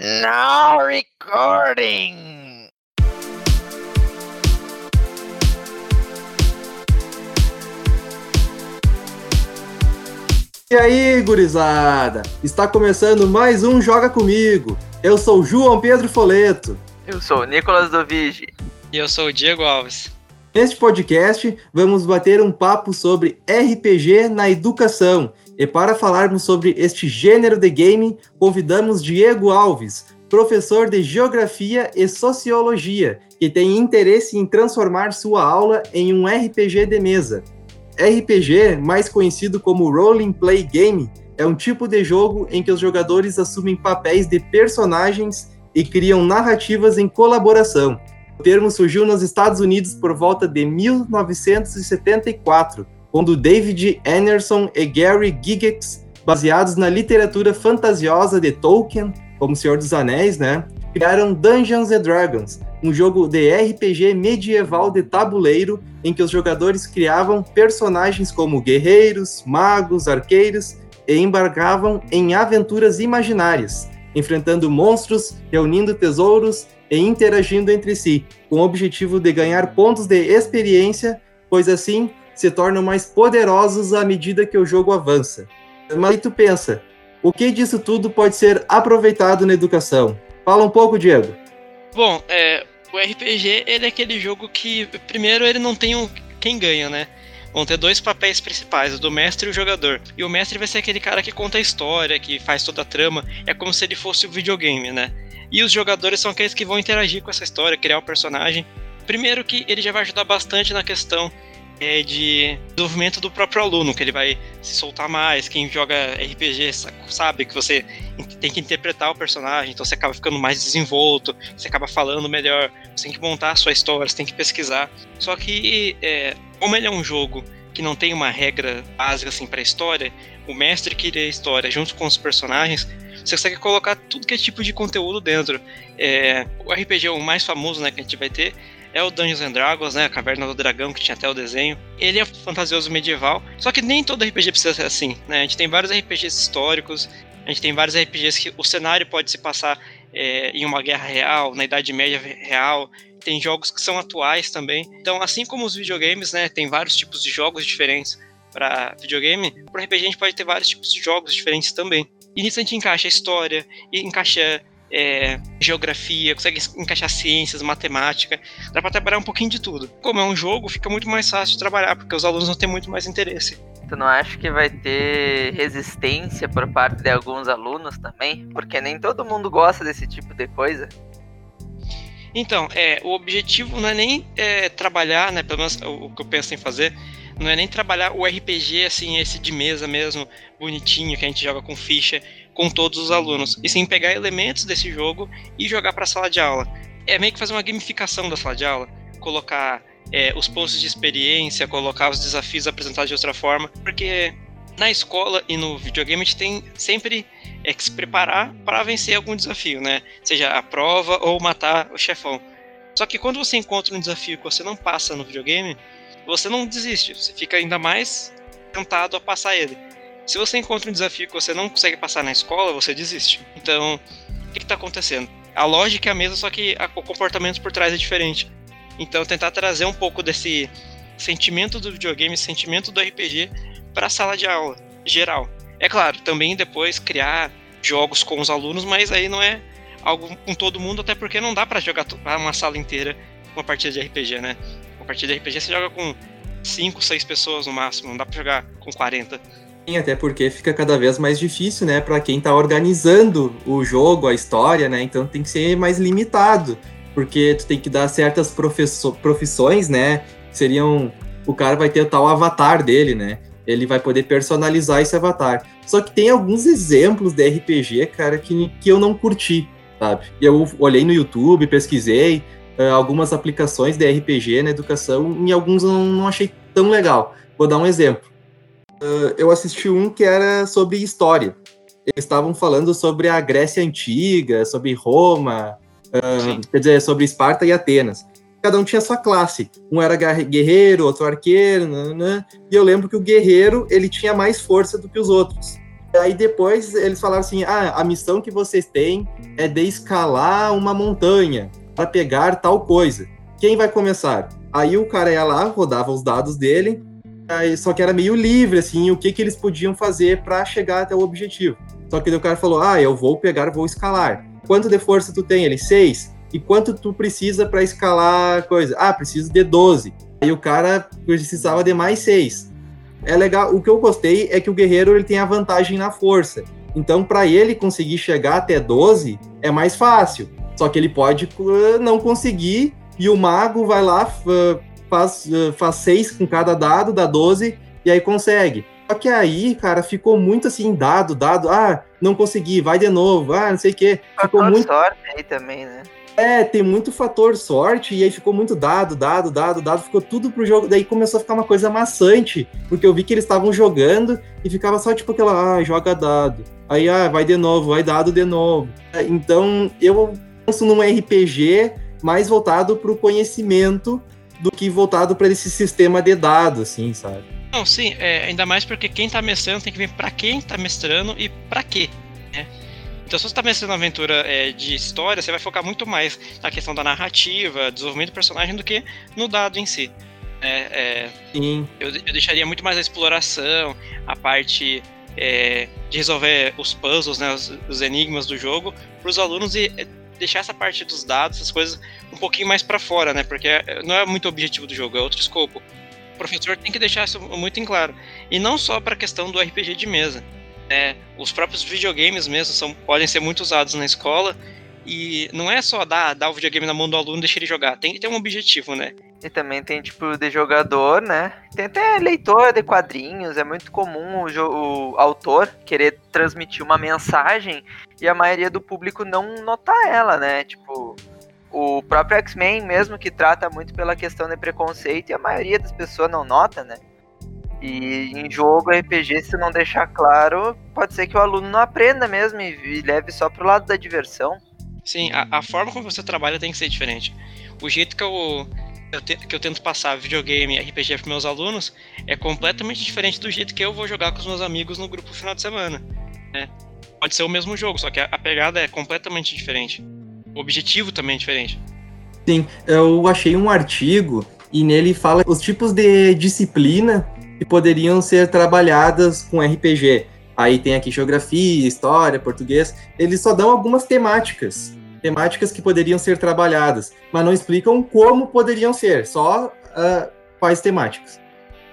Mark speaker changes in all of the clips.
Speaker 1: Now recording.
Speaker 2: E aí, gurizada? Está começando mais um Joga Comigo. Eu sou o João Pedro Foleto.
Speaker 3: Eu sou o Nicolas Dovigi.
Speaker 4: E eu sou o Diego Alves.
Speaker 2: Neste podcast, vamos bater um papo sobre RPG na educação. E para falarmos sobre este gênero de game, convidamos Diego Alves, professor de Geografia e Sociologia, que tem interesse em transformar sua aula em um RPG de mesa. RPG, mais conhecido como Role Play Game, é um tipo de jogo em que os jogadores assumem papéis de personagens e criam narrativas em colaboração. O termo surgiu nos Estados Unidos por volta de 1974, quando David Anderson e Gary Gygax, baseados na literatura fantasiosa de Tolkien, como Senhor dos Anéis, né, criaram Dungeons and Dragons, um jogo de RPG medieval de tabuleiro em que os jogadores criavam personagens como guerreiros, magos, arqueiros e embarcavam em aventuras imaginárias, enfrentando monstros, reunindo tesouros e interagindo entre si, com o objetivo de ganhar pontos de experiência, pois assim se tornam mais poderosos à medida que o jogo avança. Mas aí tu pensa, o que disso tudo pode ser aproveitado na educação? Fala um pouco, Diego.
Speaker 4: Bom, é, o RPG ele é aquele jogo que, primeiro, ele não tem um quem ganha, né? Vão ter dois papéis principais, o do mestre e o jogador. E o mestre vai ser aquele cara que conta a história, que faz toda a trama. É como se ele fosse o um videogame, né? E os jogadores são aqueles que vão interagir com essa história, criar o personagem. Primeiro que ele já vai ajudar bastante na questão é, de desenvolvimento do próprio aluno, que ele vai se soltar mais. Quem joga RPG sabe que você tem que interpretar o personagem, então você acaba ficando mais desenvolto, você acaba falando melhor, você tem que montar a sua história, você tem que pesquisar. Só que, é, como ele é um jogo que não tem uma regra básica assim para a história, o mestre lê a história junto com os personagens, você consegue colocar tudo que é tipo de conteúdo dentro. É, o RPG o mais famoso né, que a gente vai ter é o Dungeons and Dragons, né? A Caverna do Dragão, que tinha até o desenho. Ele é fantasioso medieval, só que nem todo RPG precisa ser assim, né? A gente tem vários RPGs históricos, a gente tem vários RPGs que o cenário pode se passar é, em uma guerra real, na Idade Média real. Tem jogos que são atuais também. Então, assim como os videogames, né? Tem vários tipos de jogos diferentes para videogame. Para RPG a gente pode ter vários tipos de jogos diferentes também. E nisso a gente encaixa a história, e encaixa é, geografia, consegue encaixar ciências, matemática, dá para trabalhar um pouquinho de tudo. Como é um jogo, fica muito mais fácil de trabalhar, porque os alunos vão ter muito mais interesse.
Speaker 3: Tu não acha que vai ter resistência por parte de alguns alunos também? Porque nem todo mundo gosta desse tipo de coisa.
Speaker 4: Então, é, o objetivo não é nem é, trabalhar, né, pelo menos o, o que eu penso em fazer, não é nem trabalhar o RPG assim, esse de mesa mesmo, bonitinho, que a gente joga com ficha, com todos os alunos, e sim pegar elementos desse jogo e jogar para a sala de aula. É meio que fazer uma gamificação da sala de aula, colocar é, os pontos de experiência, colocar os desafios apresentados de outra forma, porque na escola e no videogame a gente tem sempre é, que se preparar para vencer algum desafio, né? Seja a prova ou matar o chefão. Só que quando você encontra um desafio que você não passa no videogame, você não desiste, você fica ainda mais tentado a passar ele. Se você encontra um desafio que você não consegue passar na escola, você desiste. Então, o que está acontecendo? A lógica é a mesma, só que o comportamento por trás é diferente. Então, tentar trazer um pouco desse sentimento do videogame, sentimento do RPG para a sala de aula geral. É claro, também depois criar jogos com os alunos, mas aí não é algo com todo mundo, até porque não dá para jogar uma sala inteira uma partida de RPG, né? Uma partida de RPG você joga com 5, 6 pessoas no máximo, não dá para jogar com 40.
Speaker 2: Até porque fica cada vez mais difícil, né, para quem está organizando o jogo, a história, né? Então tem que ser mais limitado, porque tu tem que dar certas profissões, né? Seriam o cara vai ter o tal avatar dele, né? Ele vai poder personalizar esse avatar. Só que tem alguns exemplos de RPG, cara, que, que eu não curti, sabe? Eu olhei no YouTube, pesquisei uh, algumas aplicações de RPG na educação e alguns eu não, não achei tão legal. Vou dar um exemplo uh, eu assisti um que era sobre história. Eles estavam falando sobre a Grécia Antiga, sobre Roma, uh, quer dizer, sobre Esparta e Atenas. Cada um tinha sua classe. Um era guerreiro, outro arqueiro, e eu lembro que o guerreiro ele tinha mais força do que os outros. Aí depois eles falaram assim: ah, a missão que vocês têm é de escalar uma montanha para pegar tal coisa. Quem vai começar? Aí o cara ia lá, rodava os dados dele, só que era meio livre, assim, o que, que eles podiam fazer para chegar até o objetivo. Só que o cara falou: ah, eu vou pegar, vou escalar. Quanto de força tu tem? Ele, seis. E quanto tu precisa para escalar coisa? Ah, preciso de 12. Aí o cara precisava de mais seis é legal. O que eu gostei é que o guerreiro ele tem a vantagem na força. Então, para ele conseguir chegar até 12 é mais fácil. Só que ele pode uh, não conseguir e o mago vai lá, faz, uh, faz 6 com cada dado, dá 12 e aí consegue. Só que aí, cara, ficou muito assim, dado, dado. Ah, não consegui, vai de novo. Ah, não sei o quê. Ficou muito.
Speaker 3: sorte aí também, né?
Speaker 2: É, tem muito fator sorte, e aí ficou muito dado, dado, dado, dado, ficou tudo pro jogo. Daí começou a ficar uma coisa maçante, porque eu vi que eles estavam jogando e ficava só tipo aquela, ah, joga dado. Aí, ah, vai de novo, vai dado de novo. Então, eu penso num RPG mais voltado pro conhecimento do que voltado para esse sistema de dados, assim, sabe?
Speaker 4: Não, sim, é, ainda mais porque quem tá mestrando tem que ver para quem tá mestrando e para quê, né? Então, se você está mestrando uma aventura é, de história, você vai focar muito mais na questão da narrativa, desenvolvimento do personagem, do que no dado em si. É, é,
Speaker 2: Sim.
Speaker 4: Eu, eu, deixaria muito mais a exploração, a parte é, de resolver os puzzles, né, os, os enigmas do jogo, para os alunos e é, deixar essa parte dos dados, essas coisas, um pouquinho mais para fora, né? Porque é, não é muito o objetivo do jogo, é outro escopo. O professor tem que deixar isso muito em claro. E não só para a questão do RPG de mesa. É, os próprios videogames mesmo são, podem ser muito usados na escola e não é só dar, dar o videogame na mão do aluno e deixar ele jogar, tem que ter um objetivo, né?
Speaker 3: E também tem tipo de jogador, né? Tem até leitor de quadrinhos, é muito comum o, o autor querer transmitir uma mensagem e a maioria do público não notar ela, né? Tipo, o próprio X-Men mesmo que trata muito pela questão de preconceito e a maioria das pessoas não nota, né? E em jogo RPG, se não deixar claro, pode ser que o aluno não aprenda mesmo e, e leve só pro lado da diversão.
Speaker 4: Sim, a, a, forma como você trabalha tem que ser diferente. O jeito que eu, eu te, que eu tento passar videogame e RPG para meus alunos é completamente diferente do jeito que eu vou jogar com os meus amigos no grupo final de semana. Né? Pode ser o mesmo jogo, só que a, a pegada é completamente diferente. O objetivo também é diferente.
Speaker 2: Sim, eu achei um artigo e nele fala os tipos de disciplina que poderiam ser trabalhadas com RPG. Aí tem aqui geografia, história, português. Eles só dão algumas temáticas, temáticas que poderiam ser trabalhadas, mas não explicam como poderiam ser, só uh, quais temáticas.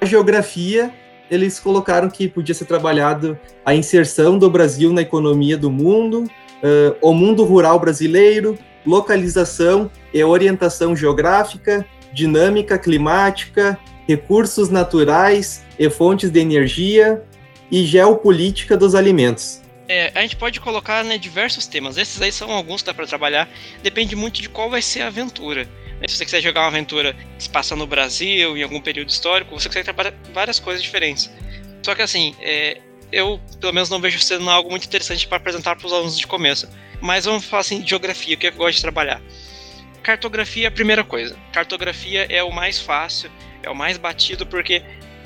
Speaker 2: A geografia, eles colocaram que podia ser trabalhado a inserção do Brasil na economia do mundo, uh, o mundo rural brasileiro, localização e orientação geográfica, dinâmica climática, recursos naturais e fontes de energia e geopolítica dos alimentos.
Speaker 4: É, a gente pode colocar né, diversos temas. Esses aí são alguns que dá para trabalhar. Depende muito de qual vai ser a aventura. Se você quiser jogar uma aventura que se passa no Brasil, em algum período histórico, você consegue trabalhar várias coisas diferentes. Só que assim, é, eu pelo menos não vejo sendo algo muito interessante para apresentar para os alunos de começo. Mas vamos falar assim, geografia, o que eu gosto de trabalhar. Cartografia é a primeira coisa. Cartografia é o mais fácil, é o mais batido porque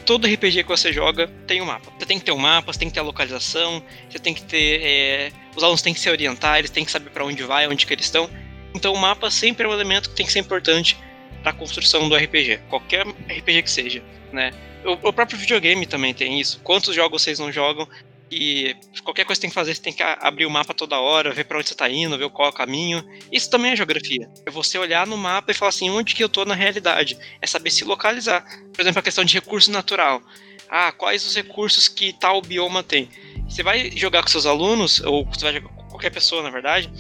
Speaker 4: todo RPG que você joga tem um mapa. Você tem que ter um mapa, você tem que ter a localização, você tem que ter. É, os alunos têm que se orientar, eles têm que saber para onde vai, onde que eles estão. Então o mapa sempre é um elemento que tem que ser importante para a construção do RPG, qualquer RPG que seja, né? O, o próprio videogame também tem isso. Quantos jogos vocês não jogam e qualquer coisa que tem que fazer, você tem que abrir o mapa toda hora, ver para onde você tá indo, ver qual é o caminho. Isso também é geografia. É você olhar no mapa e falar assim, onde que eu tô na realidade? É saber se localizar. Por exemplo, a questão de recurso natural. Ah, quais os recursos que tal bioma tem? Você vai jogar com seus alunos, ou você vai jogar com qualquer pessoa, na verdade.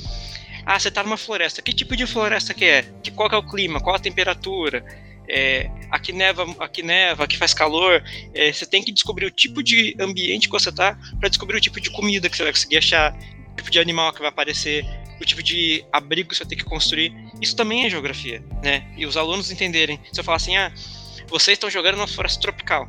Speaker 4: Ah, você tá numa floresta. Que tipo de floresta que é? Que, qual que é o clima? Qual a temperatura? É, aqui neva, aqui neva, aqui faz calor. É, você tem que descobrir o tipo de ambiente que você tá para descobrir o tipo de comida que você vai conseguir achar, o tipo de animal que vai aparecer, o tipo de abrigo que você vai ter que construir. Isso também é geografia, né? E os alunos entenderem. Se eu falar assim, ah, vocês estão jogando numa floresta tropical.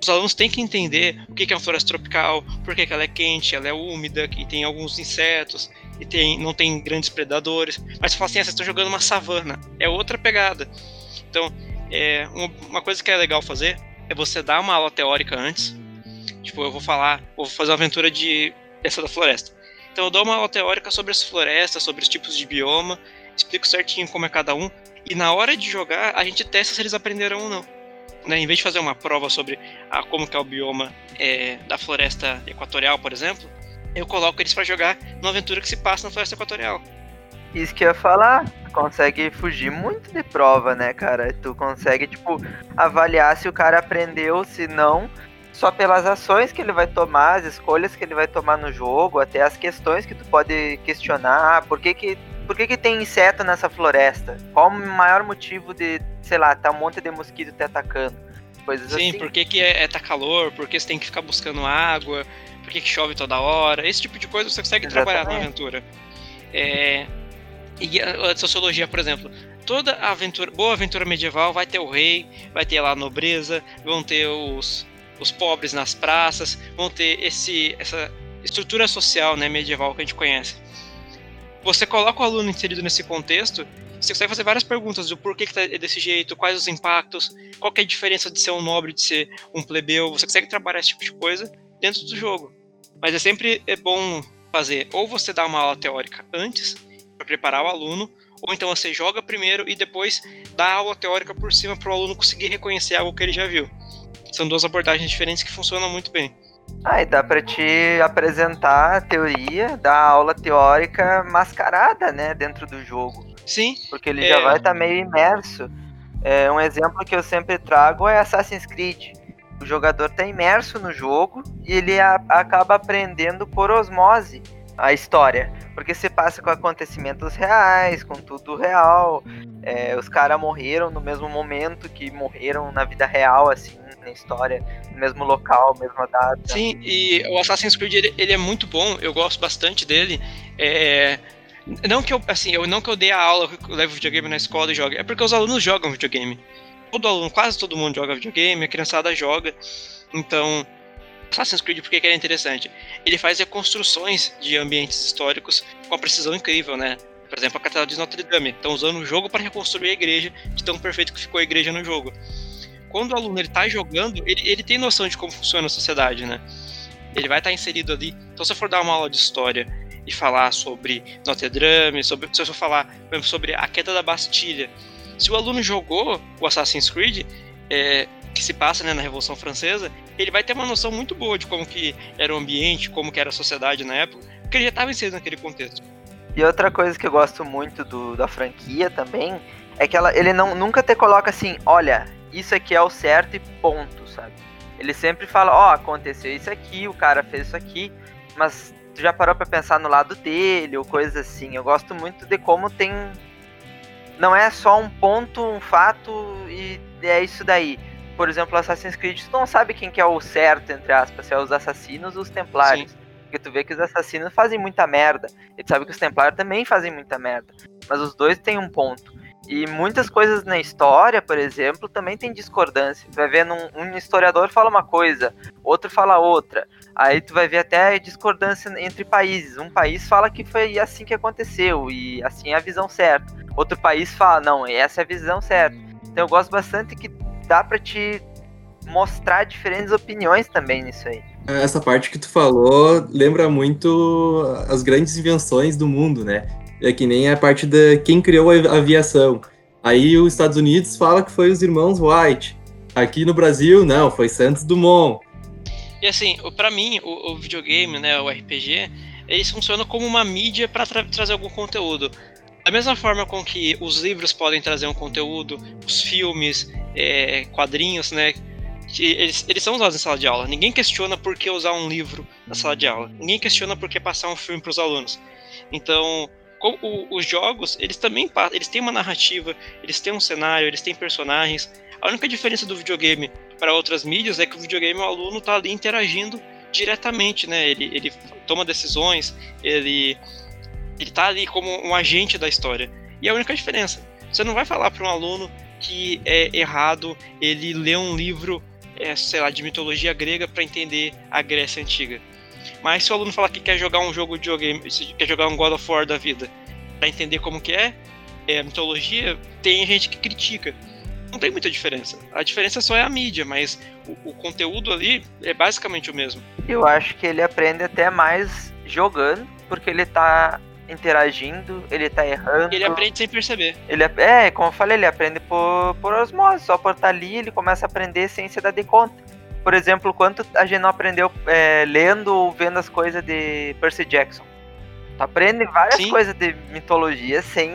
Speaker 4: Os alunos têm que entender o que é uma floresta tropical, por que ela é quente, ela é úmida, que tem alguns insetos, e tem, não tem grandes predadores. Mas se fala assim, ah, vocês estão jogando uma savana, é outra pegada. Então, é, uma coisa que é legal fazer é você dar uma aula teórica antes, Tipo, eu vou falar, vou fazer uma aventura de essa da floresta. Então eu dou uma aula teórica sobre as florestas, sobre os tipos de bioma, explico certinho como é cada um, e na hora de jogar a gente testa se eles aprenderam ou não. Né? Em vez de fazer uma prova sobre a, como que é o bioma é, da floresta equatorial, por exemplo, eu coloco eles para jogar numa aventura que se passa na floresta equatorial.
Speaker 3: Isso que eu ia falar, consegue fugir muito de prova, né, cara? Tu consegue, tipo, avaliar se o cara aprendeu, se não, só pelas ações que ele vai tomar, as escolhas que ele vai tomar no jogo, até as questões que tu pode questionar. Ah, por que que, por que, que tem inseto nessa floresta? Qual o maior motivo de, sei lá, tá um monte de mosquito te atacando? Coisas
Speaker 4: Sim,
Speaker 3: assim.
Speaker 4: por que, que é, é tá calor, por que você tem que ficar buscando água, por que, que chove toda hora, esse tipo de coisa você consegue trabalhar na
Speaker 3: Exatamente.
Speaker 4: aventura. É, e a, sociologia, por exemplo, toda aventura, boa aventura medieval vai ter o rei, vai ter lá a nobreza, vão ter os, os pobres nas praças, vão ter esse, essa estrutura social né, medieval que a gente conhece. Você coloca o aluno inserido nesse contexto, você consegue fazer várias perguntas do porquê que tá desse jeito, quais os impactos, qual que é a diferença de ser um nobre, de ser um plebeu, você consegue trabalhar esse tipo de coisa dentro do jogo. Mas é sempre é bom fazer, ou você dá uma aula teórica antes, para preparar o aluno, ou então você joga primeiro e depois dá aula teórica por cima para o aluno conseguir reconhecer algo que ele já viu. São duas abordagens diferentes que funcionam muito bem.
Speaker 3: Ah, e dá pra te apresentar a teoria da aula teórica mascarada, né, dentro do jogo.
Speaker 4: Sim,
Speaker 3: Porque ele
Speaker 4: É.
Speaker 3: já vai estar meio imerso. É, um exemplo que eu sempre trago é Assassin's Creed. O jogador está imerso no jogo e ele a- acaba aprendendo por osmose a história. Porque se passa com acontecimentos reais, com tudo real. É, os caras morreram no mesmo momento que morreram na vida real, assim, na história, no mesmo local, mesma data.
Speaker 4: sim, e o Assassin's Creed ele, ele é muito bom, eu gosto bastante dele. É, não que eu, assim, eu não que eu dei a aula, que eu levo videogame na escola e jogo, é porque os alunos jogam videogame. Todo aluno, quase todo mundo joga videogame, a criançada joga. Então, Assassin's Creed, por que é interessante? Ele faz reconstruções de ambientes históricos com uma precisão incrível, né? Por exemplo, a Catedral de Notre Dame. Estão usando o jogo para reconstruir a igreja, de tão perfeito que ficou a igreja no jogo. Quando o aluno ele tá jogando, ele, ele tem noção de como funciona a sociedade, né? Ele vai estar inserido ali. Então, se eu for dar uma aula de história e falar sobre Notre Dame, sobre, se eu for falar por exemplo, sobre a queda da Bastilha, se o aluno jogou o Assassin's Creed, é, que se passa né, na Revolução Francesa, ele vai ter uma noção muito boa de como que era o ambiente, como que era a sociedade na época, porque ele já estava inserido naquele contexto.
Speaker 3: E outra coisa que eu gosto muito do, da franquia também é que ela, ele não, nunca te coloca assim, olha, isso aqui é o certo e ponto, sabe? Ele sempre fala, ó, aconteceu isso aqui, o cara fez isso aqui, mas tu já parou pra pensar no lado dele ou coisas assim. Eu gosto muito de como tem. Não é só um ponto, um fato e é isso daí. Por exemplo, Assassin's Creed, tu não sabe quem que é o certo, entre aspas, se é os assassinos ou os templários. Porque tu vê que os assassinos fazem muita merda. E tu sabe que os templários também fazem muita merda. Mas os dois têm um ponto. E muitas coisas na história, por exemplo, também tem discordância. Tu vai ver num, um historiador fala uma coisa, outro fala outra. Aí tu vai ver até discordância entre países. Um país fala que foi assim que aconteceu e assim é a visão certa. Outro país fala, não, essa é a visão certa. Então eu gosto bastante que dá pra te mostrar diferentes opiniões também nisso aí.
Speaker 2: Essa parte que tu falou lembra muito as grandes invenções do mundo, né? É que nem a parte da quem criou a aviação. Aí os Estados Unidos fala que foi os irmãos White. Aqui no Brasil, não, foi Santos Dumont.
Speaker 4: E assim, pra mim, o, o videogame, né, o RPG, eles funcionam como uma mídia para trazer algum conteúdo. Da mesma forma com que os livros podem trazer um conteúdo, os filmes, é, quadrinhos, né, eles, eles são usados em sala de aula. Ninguém questiona por que usar um livro na sala de aula. Ninguém questiona por que passar um filme para os alunos. Então, o- os jogos, eles também eles têm uma narrativa, eles têm um cenário, eles têm personagens. A única diferença do videogame para outras mídias é que o videogame o aluno tá ali interagindo diretamente, né? Ele, ele toma decisões, ele ele tá ali como um agente da história. E é a única diferença. Você não vai falar para um aluno que é errado ele ler um livro, é, sei lá, de mitologia grega para entender a Grécia antiga. Mas se o aluno falar que quer jogar um jogo de videogame, quer jogar um God of War da vida, para entender como que é, é mitologia, tem gente que critica. não tem muita diferença. A diferença só é a mídia, mas o, o conteúdo ali é basicamente o mesmo.
Speaker 3: Eu acho que ele aprende até mais jogando, porque ele tá interagindo, ele tá errando.
Speaker 4: Ele aprende sem perceber.
Speaker 3: Ele, é, como eu falei, ele aprende por, por osmose. Só por estar ali, ele começa a aprender sem se dar de conta. Por exemplo, quanto a gente não aprendeu é, lendo ou vendo as coisas de Percy Jackson. Tu aprende várias
Speaker 4: Sim.
Speaker 3: coisas de mitologia sem,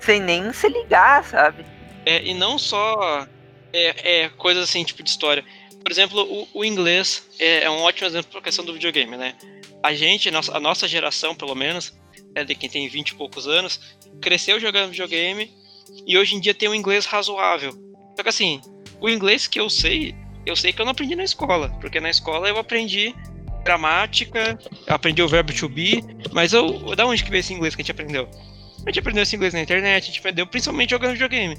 Speaker 3: sem nem se ligar, sabe?
Speaker 4: É, e não só é, é, coisas assim, tipo de história. Por exemplo, o, o inglês é, é um ótimo exemplo para a questão do videogame, né? A gente, a nossa, a nossa geração, pelo menos, é de quem tem 20 e poucos anos, cresceu jogando videogame e hoje em dia tem um inglês razoável. Só que assim, o inglês que eu sei, eu sei que eu não aprendi na escola, porque na escola eu aprendi gramática, eu aprendi o verbo to be, mas eu, da onde que veio esse inglês que a gente aprendeu? A gente aprendeu esse inglês na internet, a gente aprendeu principalmente jogando videogame.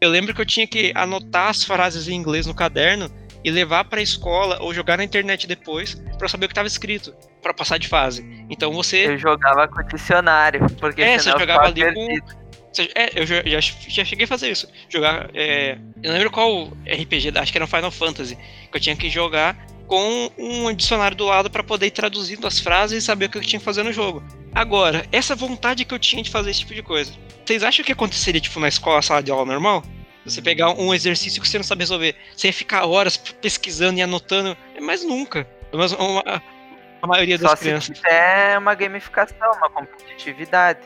Speaker 4: Eu lembro que eu tinha que anotar as frases em inglês no caderno e levar para a escola ou jogar na internet depois para saber o que estava escrito, para passar de fase. Então você
Speaker 3: Eu jogava com o dicionário, porque
Speaker 4: é, você jogava ali com.
Speaker 3: perdido.
Speaker 4: você- É, eu já, já, já cheguei a fazer isso. Jogar. é, eu não lembro qual RPG, acho que era um Final Fantasy. Que eu tinha que jogar com um dicionário do lado para poder ir traduzindo as frases e saber o que eu tinha que fazer no jogo. Agora, essa vontade que eu tinha de fazer esse tipo de coisa. Vocês acham que aconteceria, tipo, na escola, sala de aula normal? Você pegar um exercício que você não sabe resolver. Você ia ficar horas pesquisando e anotando. Mas nunca. Mas uma- a maioria das
Speaker 3: Só se
Speaker 4: crianças.
Speaker 3: tiver uma gamificação, uma competitividade.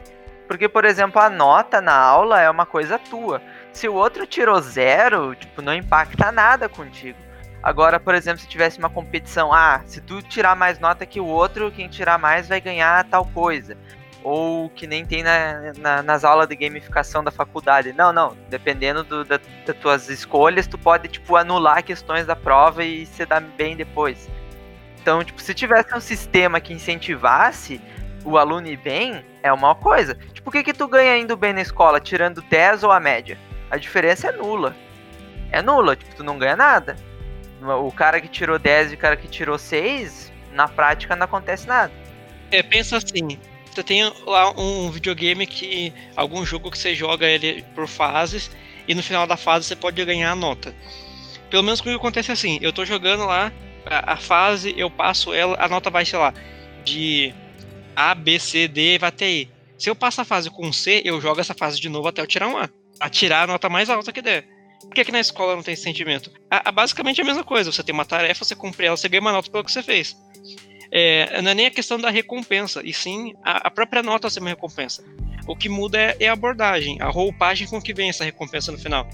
Speaker 3: Porque, por exemplo, a nota na aula é uma coisa tua. Se o outro tirou zero, tipo, não impacta nada contigo. Agora, por exemplo, se tivesse uma competição, ah, se tu tirar mais nota que o outro, quem tirar mais vai ganhar tal coisa. Ou que nem tem na, na- nas aulas de gamificação da faculdade. Não, não. Dependendo do- da- das tuas escolhas, tu pode, tipo, anular questões da prova e se dar bem depois. Então, tipo, se tivesse um sistema que incentivasse o aluno ir bem, é uma coisa. Tipo, o que que tu ganha indo bem na escola, tirando 10 ou a média? A diferença é nula. É nula, tipo, tu não ganha nada. O cara que tirou 10 e o cara que tirou 6, na prática não acontece nada.
Speaker 4: É, pensa assim, você tem lá um videogame que. algum jogo que você joga ele por fases e no final da fase você pode ganhar a nota. Pelo menos comigo acontece assim, eu tô jogando lá, a, a fase, eu passo ela, a nota vai, sei lá, de A, B, C, D, vai até E. Se eu passo a fase com C, eu jogo essa fase de novo até eu tirar um A. Pra tirar a nota mais alta que der. Por que, que na escola não tem esse sentimento? A, a- basicamente é a mesma coisa. Você tem uma tarefa, você cumpre ela, você ganha uma nota pelo que você fez. É, não é nem a questão da recompensa, e sim a, a própria nota ser uma recompensa. O que muda é, é a abordagem, a roupagem com que vem essa recompensa no final.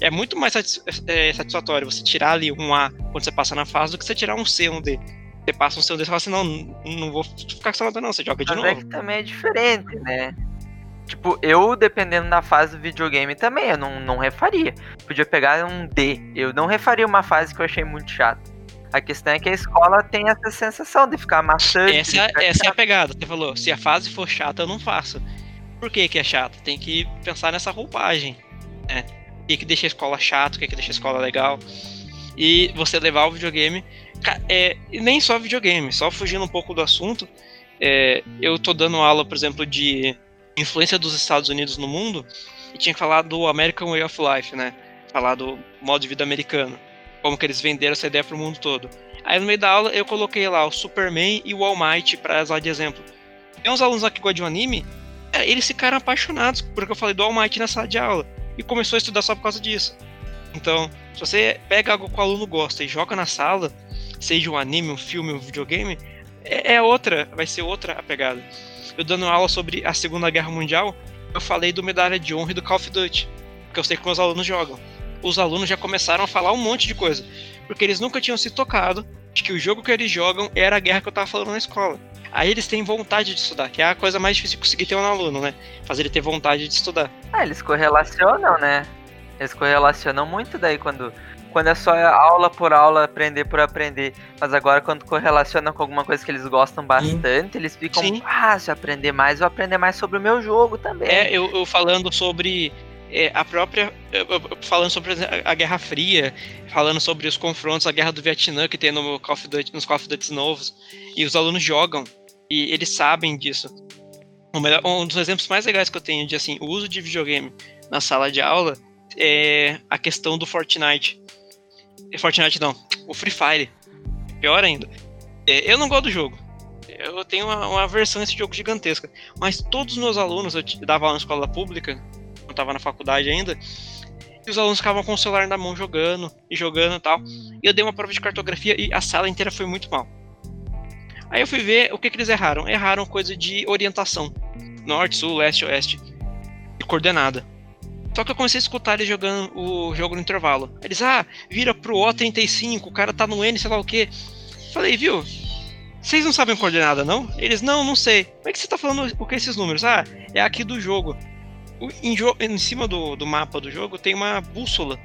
Speaker 4: É muito mais satis- é, satisfatório você tirar ali um A quando você passa na fase do que você tirar um C, um D. Você passa um C, um D e fala assim: não, não vou ficar com essa nota, não, você joga de
Speaker 3: Mas é
Speaker 4: novo.
Speaker 3: que também é diferente, né? Tipo, eu, dependendo da fase do videogame também, eu não, não refaria. Podia pegar um D. Eu não refaria uma fase que eu achei muito chata. A questão é que a escola tem essa sensação de ficar maçante.
Speaker 4: Essa, é-
Speaker 3: ficar
Speaker 4: essa é a pegada. Você falou: se a fase for chata, eu não faço. Por que, que é chato? Tem que pensar nessa roupagem. Né? O que, que deixa a escola chato, o que, que deixa a escola legal. E você levar o videogame. É, e nem só videogame, só fugindo um pouco do assunto. é, eu tô dando aula, por exemplo, de influência dos Estados Unidos no mundo. E tinha que falar do American Way of Life, né? Falar do modo de vida americano. Como que eles venderam essa ideia pro mundo todo. Aí no meio da aula eu coloquei lá o Superman e o All Might pra usar de exemplo. Tem uns alunos lá que gostam de um anime, é, eles ficaram apaixonados porque eu falei do All Might na sala de aula. E começou a estudar só por causa disso. Então, se você pega algo que o aluno gosta e joga na sala, seja um anime, um filme, um videogame, é, é outra, vai ser outra a pegada. Eu dando aula sobre a Segunda Guerra Mundial, eu falei do Medalha de Honra e do Call of Duty, porque eu sei que meus alunos jogam. Os alunos já começaram a falar um monte de coisa, porque eles nunca tinham se tocado de que o jogo que eles jogam era a guerra que eu tava falando na escola. Aí eles têm vontade de estudar, que é a coisa mais difícil de conseguir ter um aluno, né? Fazer ele ter vontade de estudar.
Speaker 3: Ah, eles correlacionam, né? Eles correlacionam muito daí quando, quando é só aula por aula, aprender por aprender. Mas agora quando correlaciona com alguma coisa que eles gostam bastante, eles ficam,
Speaker 4: Sim.
Speaker 3: ah, se eu aprender mais, eu vou aprender mais sobre o meu jogo também.
Speaker 4: É, eu, eu falando sobre é, a própria. falando sobre a a Guerra Fria, falando sobre os confrontos, a Guerra do Vietnã que tem no Call of Duty, nos Call of Duty novos. E os alunos jogam. E eles sabem disso. Melhor- um dos exemplos mais legais que eu tenho de assim, o uso de videogame na sala de aula é a questão do Fortnite. Fortnite não, o Free Fire. Pior ainda. É, eu não gosto do jogo. Eu tenho uma, uma versão desse jogo gigantesca. Mas todos os meus alunos, eu dava aula na escola pública, eu estava na faculdade ainda, e os alunos ficavam com o celular na mão jogando e jogando e tal. E eu dei uma prova de cartografia e a sala inteira foi muito mal. Aí eu fui ver o que, que eles erraram. Erraram coisa de orientação. Norte, sul, leste, oeste. E coordenada. Só que eu comecei a escutar eles jogando o jogo no intervalo. Eles, ah, vira pro O35, o cara tá no N, sei lá o que. Falei, viu? Vocês não sabem coordenada, não? Eles, não, não sei. Como é que você tá falando o que esses números? Ah, é aqui do jogo. Em, em cima do, do mapa do jogo tem uma bússola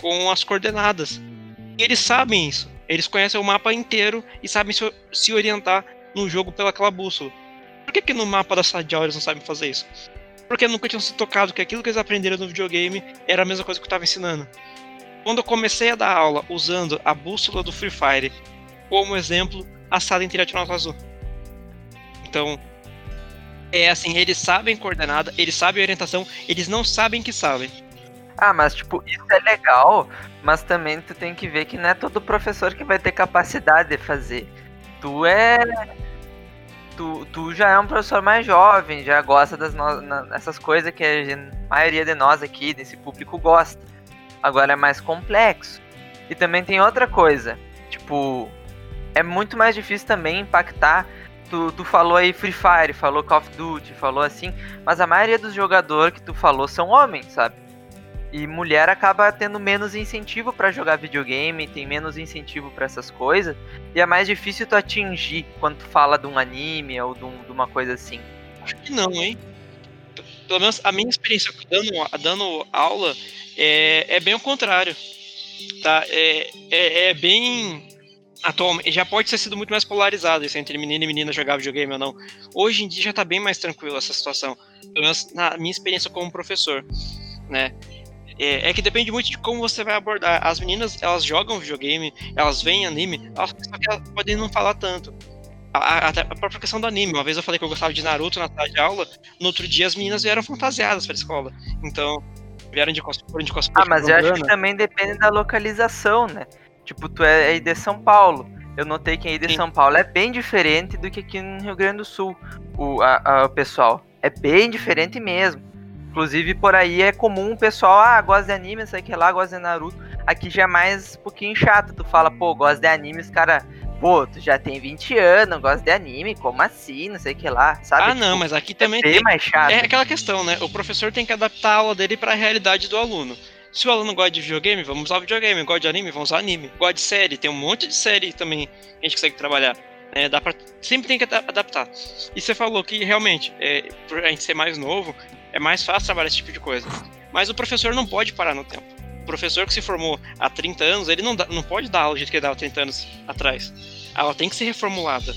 Speaker 4: com as coordenadas. E eles sabem isso. Eles conhecem o mapa inteiro e sabem se, se orientar no jogo pelaquela bússola. Por que, que no mapa da sala de aula eles não sabem fazer isso? Porque nunca tinham se tocado que aquilo que eles aprenderam no videogame era a mesma coisa que eu estava ensinando. Quando eu comecei a dar aula usando a bússola do Free Fire como exemplo, a sala inteira tinha nota azul. Então, é assim, eles sabem coordenada, eles sabem orientação, eles não sabem que sabem.
Speaker 3: Ah, mas tipo, isso é legal, mas também tu tem que ver que não é todo professor que vai ter capacidade de fazer. Tu é. Tu, tu já é um professor mais jovem, já gosta das no... essas coisas que a maioria de nós aqui, desse público, gosta. Agora é mais complexo. E também tem outra coisa, tipo, é muito mais difícil também impactar tu, tu falou aí Free Fire, falou Call of Duty, falou assim, mas a maioria dos jogadores que tu falou são homens, sabe? E mulher acaba tendo menos incentivo para jogar videogame, tem menos incentivo para essas coisas, e é mais difícil tu atingir quando tu fala de um anime ou de, um, de uma coisa assim.
Speaker 4: Acho que não, hein? Pelo menos a minha experiência dando, dando aula é, é bem o contrário. Tá? É, é, é bem atualmente já pode ter sido muito mais polarizado isso entre menino e menina jogar videogame ou não. Hoje em dia já tá bem mais tranquilo essa situação, pelo menos na minha experiência como professor, né? É, é, que depende muito de como você vai abordar. As meninas, elas jogam videogame, elas veem anime, elas, elas podem não falar tanto. A, a, a, própria questão do anime. Uma vez eu falei que eu gostava de Naruto na sala de aula, no outro dia as meninas vieram fantasiadas pra escola. Então, vieram de cosplay. De cosplay
Speaker 3: ah, mas eu acho que também depende da localização, né? Tipo, tu é aí de São Paulo. Eu notei que aí de Sim. São Paulo é bem diferente do que aqui no Rio Grande do Sul. O, a, a, o pessoal. É bem diferente mesmo. Inclusive, por aí é comum o pessoal, ah, gosta de anime, sei que lá, gosta de Naruto. Aqui já é mais um pouquinho chato. Tu fala, pô, gosta de anime, os cara, pô, tu já tem 20 anos, gosta de anime, como assim, não sei o que lá, sabe?
Speaker 4: Ah, tipo, não, mas aqui também
Speaker 3: é bem
Speaker 4: tem...
Speaker 3: mais chato.
Speaker 4: É aquela questão, né? O professor tem que adaptar a aula dele para a realidade do aluno. Se o aluno gosta de videogame, vamos usar videogame. Gosta de anime, vamos usar anime. Gosta de série, tem um monte de série também que a gente consegue trabalhar. É, dá pra, sempre tem que adaptar. E você falou que realmente, é, por a gente ser mais novo, é mais fácil trabalhar esse tipo de coisa. Mas o professor não pode parar no tempo. O professor que se formou há 30 anos, ele não, dá, não pode dar aula do jeito que ele dava 30 anos atrás. Ela tem que ser reformulada.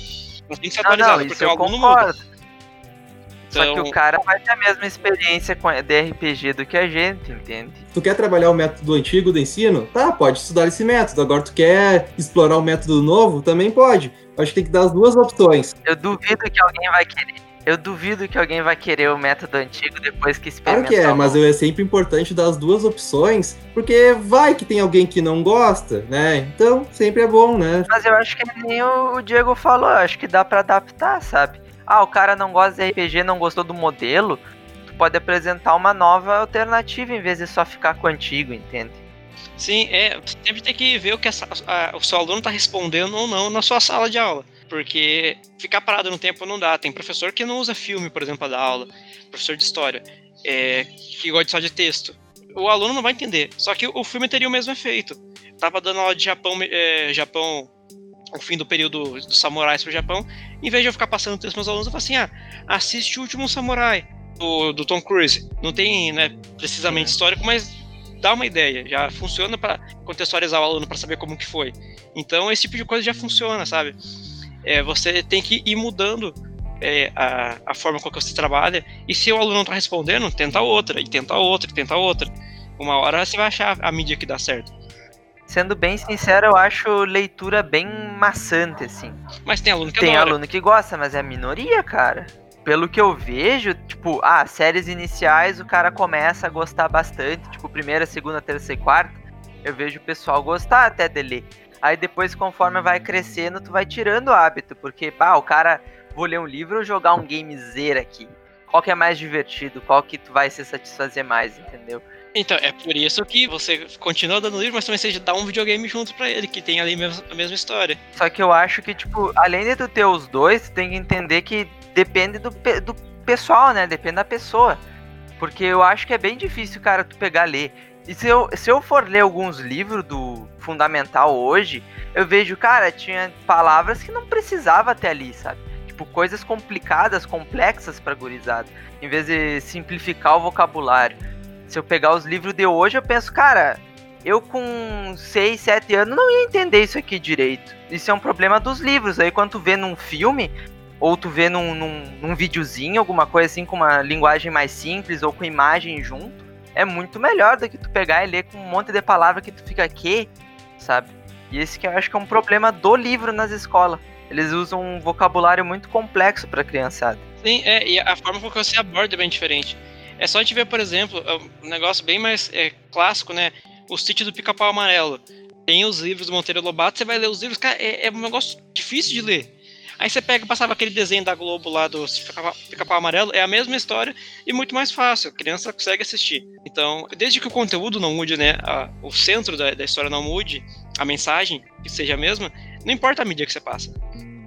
Speaker 4: Ela tem que ser atualizada,
Speaker 3: não,
Speaker 4: porque o aluno concordo. muda.
Speaker 3: Só que o então- cara vai ter a mesma experiência com de RPG do que a gente, entende?
Speaker 2: Tu quer trabalhar o método antigo do ensino? Tá, pode estudar esse método. Agora tu quer explorar o método novo? Também pode. Acho que tem que dar as duas opções.
Speaker 3: Eu duvido que alguém vai querer. Eu duvido que alguém vai querer o método antigo depois que experimentar.
Speaker 2: Claro que é, mas é sempre importante dar as duas opções, porque vai que tem alguém que não gosta, né? Então, sempre é bom, né?
Speaker 3: Mas eu acho que nem o Diego falou, acho que dá para adaptar, sabe? Ah, o cara não gosta de RPG, não gostou do modelo. Tu pode apresentar uma nova alternativa em vez de só ficar com o antigo, entende?
Speaker 4: Sim, é, sempre tem que ver o que a, o seu aluno está respondendo ou não na sua sala de aula. Porque ficar parado no tempo não dá. Tem professor que não usa filme, por exemplo, para dar aula. Professor de história. É, que gosta só de texto. O aluno não vai entender. Só que o filme teria o mesmo efeito. tava dando aula de Japão, é, Japão o fim do período dos samurais pro Japão, em vez de eu ficar passando texto meus alunos, eu falo assim, ah, assiste o último samurai do, do Tom Cruise. Não tem, né, precisamente histórico, mas dá uma ideia, já funciona para contextualizar o aluno para saber como que foi. Então esse tipo de coisa já funciona, sabe? É, você tem que ir mudando é, a, a forma com que você trabalha, e se o aluno não tá respondendo, tenta outra, e tenta outra, e tenta outra. Uma hora você vai achar a mídia que dá certo.
Speaker 3: Sendo bem sincero, eu acho leitura bem maçante, assim.
Speaker 4: Mas tem aluno que
Speaker 3: Tem
Speaker 4: adora.
Speaker 3: aluno que gosta, mas é a minoria, cara. pelo que eu vejo, tipo, ah, séries iniciais o cara começa a gostar bastante, tipo, primeira, segunda, terceira e quarta, eu vejo o pessoal gostar até de ler. Aí depois, conforme vai crescendo, tu vai tirando o hábito, porque, pá, o cara, vou ler um livro ou jogar um gamezeiro aqui. Qual que é mais divertido? Qual que tu vai se satisfazer mais, entendeu?
Speaker 4: Então, é por isso que você continua dando livro, mas também você dá um videogame junto pra ele, que tem ali a mesma história.
Speaker 3: Só que eu acho que, tipo, além de tu ter os dois, tu tem que entender que depende do, do pessoal, né? Depende da pessoa. Porque eu acho que é bem difícil, cara, tu pegar ler. E se eu, se eu for ler alguns livros do Fundamental hoje, eu vejo, cara, tinha palavras que não precisava ter ali, sabe? Tipo, coisas complicadas, complexas pra gurizada. Em vez de simplificar o vocabulário. Se eu pegar os livros de hoje, eu penso, cara, eu com 6, 7 anos não ia entender isso aqui direito. Isso é um problema dos livros. Aí quando tu vê num filme, ou tu vê num, num, num videozinho, alguma coisa assim com uma linguagem mais simples ou com imagem junto, é muito melhor do que tu pegar e ler com um monte de palavra que tu fica aqui, sabe? E esse que eu acho que é um problema do livro nas escolas. Eles usam um vocabulário muito complexo para criançada.
Speaker 4: Sim, é, e a forma como você aborda é bem diferente. É só a gente ver, por exemplo, é um negócio bem mais é, clássico, né? O sítio do pica-pau amarelo. Tem os livros do Monteiro Lobato, você vai ler os livros, cara, é, é um negócio difícil de ler. Aí você pega, passava aquele desenho da Globo lá do Pica-Pau Amarelo, é a mesma história e muito mais fácil, a criança consegue assistir. Então, desde que o conteúdo não mude, né, a, o centro da, da história não mude, a mensagem que seja a mesma, não importa a mídia que você passa.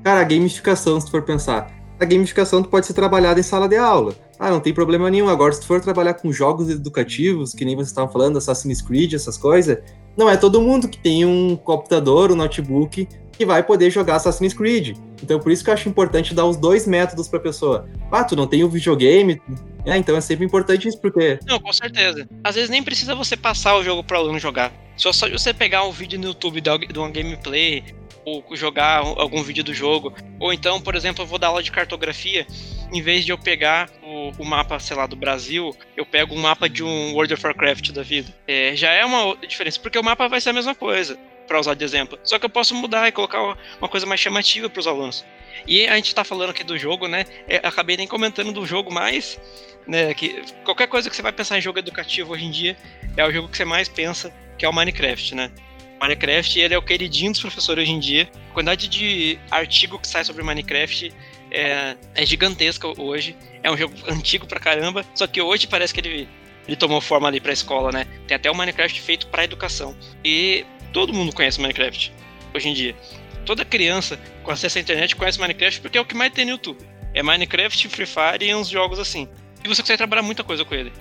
Speaker 2: Cara, a gamificação, se tu for pensar, a gamificação pode ser trabalhada em sala de aula. Ah, não tem problema nenhum. Agora, se tu for trabalhar com jogos educativos, que nem vocês estavam falando, Assassin's Creed, essas coisas, não é todo mundo que tem um computador, um notebook que vai poder jogar Assassin's Creed. Então, por isso que eu acho importante dar os dois métodos para a pessoa. Ah, tu não tem o videogame? É, então é sempre importante isso, porque.
Speaker 4: Não, com certeza. Às vezes nem precisa você passar o jogo para o aluno jogar. Só só você pegar um vídeo no YouTube de uma gameplay, ou jogar algum vídeo do jogo. Ou então, por exemplo, eu vou dar aula de cartografia. Em vez de eu pegar o, o mapa, sei lá, do Brasil, eu pego um mapa de um World of Warcraft da vida. É, já é uma diferença, porque o mapa vai ser a mesma coisa para usar de exemplo. Só que eu posso mudar e colocar uma coisa mais chamativa para os alunos. E a gente está falando aqui do jogo, né? É, acabei nem comentando do jogo mais, né? Que qualquer coisa que você vai pensar em jogo educativo hoje em dia é o jogo que você mais pensa, que é o Minecraft, né? Minecraft ele é o queridinho dos professores hoje em dia. A quantidade de artigo que sai sobre Minecraft é, é gigantesca hoje. É um jogo antigo pra caramba, só que hoje parece que ele ele tomou forma ali pra escola, né? Tem até o Minecraft feito para educação. E todo mundo conhece Minecraft hoje em dia. Toda criança com acesso à internet conhece Minecraft porque é o que mais tem no YouTube. É Minecraft, Free Fire e uns jogos assim. E você consegue trabalhar muita coisa com ele.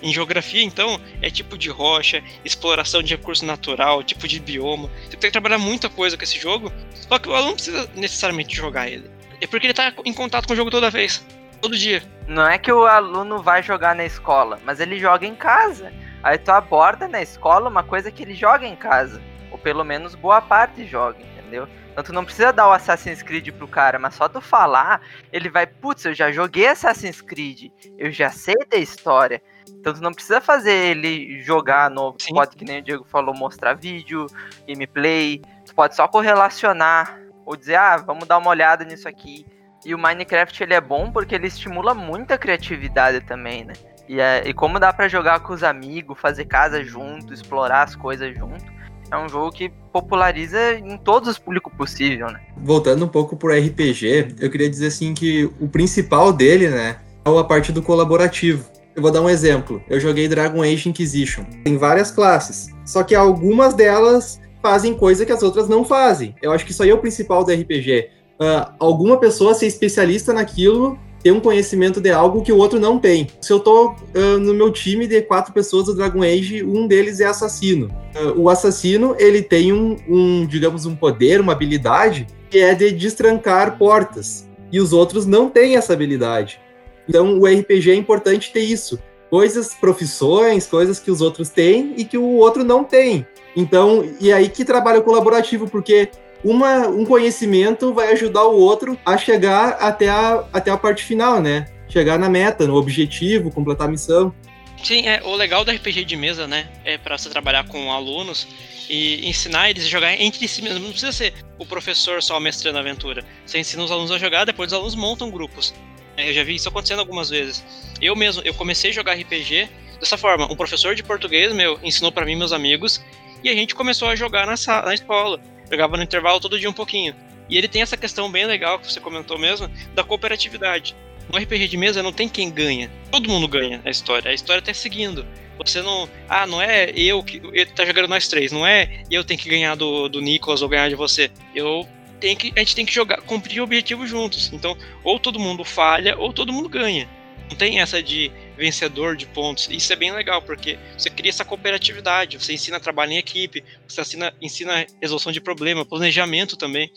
Speaker 4: Em geografia, então, é tipo de rocha, exploração de recurso natural, tipo de bioma. Você tem que trabalhar muita coisa com esse jogo. Só que o aluno não precisa necessariamente jogar ele. É porque ele está em contato com o jogo toda vez. Todo dia.
Speaker 3: Não é que o aluno vai jogar na escola, mas ele joga em casa. Aí tu aborda na escola uma coisa que ele joga em casa. Ou pelo menos boa parte joga, entendeu? Então tu não precisa dar o Assassin's Creed pro cara, mas só tu falar, ele vai, putz, eu já joguei Assassin's Creed, eu já sei da história. Então tu não precisa fazer ele jogar novo. Tu pode, que nem o Diego falou, mostrar vídeo, gameplay. Tu pode só correlacionar ou dizer, ah, vamos dar uma olhada nisso aqui. E o Minecraft ele é bom porque ele estimula muita criatividade também, né? E, é, e como dá para jogar com os amigos, fazer casa junto, explorar as coisas junto, é um jogo que populariza em todos os públicos possível, né?
Speaker 2: Voltando um pouco pro RPG, eu queria dizer assim que o principal dele, né, é a parte do colaborativo. Eu vou dar um exemplo. Eu joguei Dragon Age Inquisition. Tem várias classes, só que algumas delas fazem coisa que as outras não fazem. Eu acho que isso aí é o principal do RPG. Uh, ah, alguma pessoa ser especialista naquilo ter um conhecimento de algo que o outro não tem. Se eu tô uh, no meu time de quatro pessoas do Dragon Age, um deles é assassino. Uh, o assassino, ele tem um, um, digamos, um poder, uma habilidade, que é de destrancar portas. E os outros não têm essa habilidade. Então, o RPG é importante ter isso. Coisas, profissões, coisas que os outros têm e que o outro não tem. Então, e aí que trabalho colaborativo, porque uma, um conhecimento vai ajudar o outro a chegar até a, até a parte final, né? Chegar na meta, no objetivo, completar a missão.
Speaker 4: Sim, é, o legal do RPG de mesa, né? É para você trabalhar com alunos e ensinar eles a jogar entre si mesmo. Não precisa ser o professor só mestrando a aventura. Você ensina os alunos a jogar, depois os alunos montam grupos. Eu já vi isso acontecendo algumas vezes. Eu mesmo, eu comecei a jogar RPG dessa forma. Um professor de português meu ensinou pra mim meus amigos e a gente começou a jogar na, na escola. Jogava no intervalo todo dia um pouquinho. E ele tem essa questão bem legal que você comentou mesmo da cooperatividade. No RPG de mesa não tem quem ganha. Todo mundo ganha a história. A história tá seguindo. Você não. Ah, não é eu que. Ele tá jogando nós três. Não é eu tenho que ganhar do, do Nicolas ou ganhar de você. Eu tenho que. A gente tem que jogar, cumprir o objetivo juntos. Então, ou todo mundo falha, ou todo mundo ganha. Não tem essa de vencedor de pontos. Isso é bem legal, porque você cria essa cooperatividade, você ensina a trabalhar em equipe, você ensina, ensina resolução de problema, planejamento também.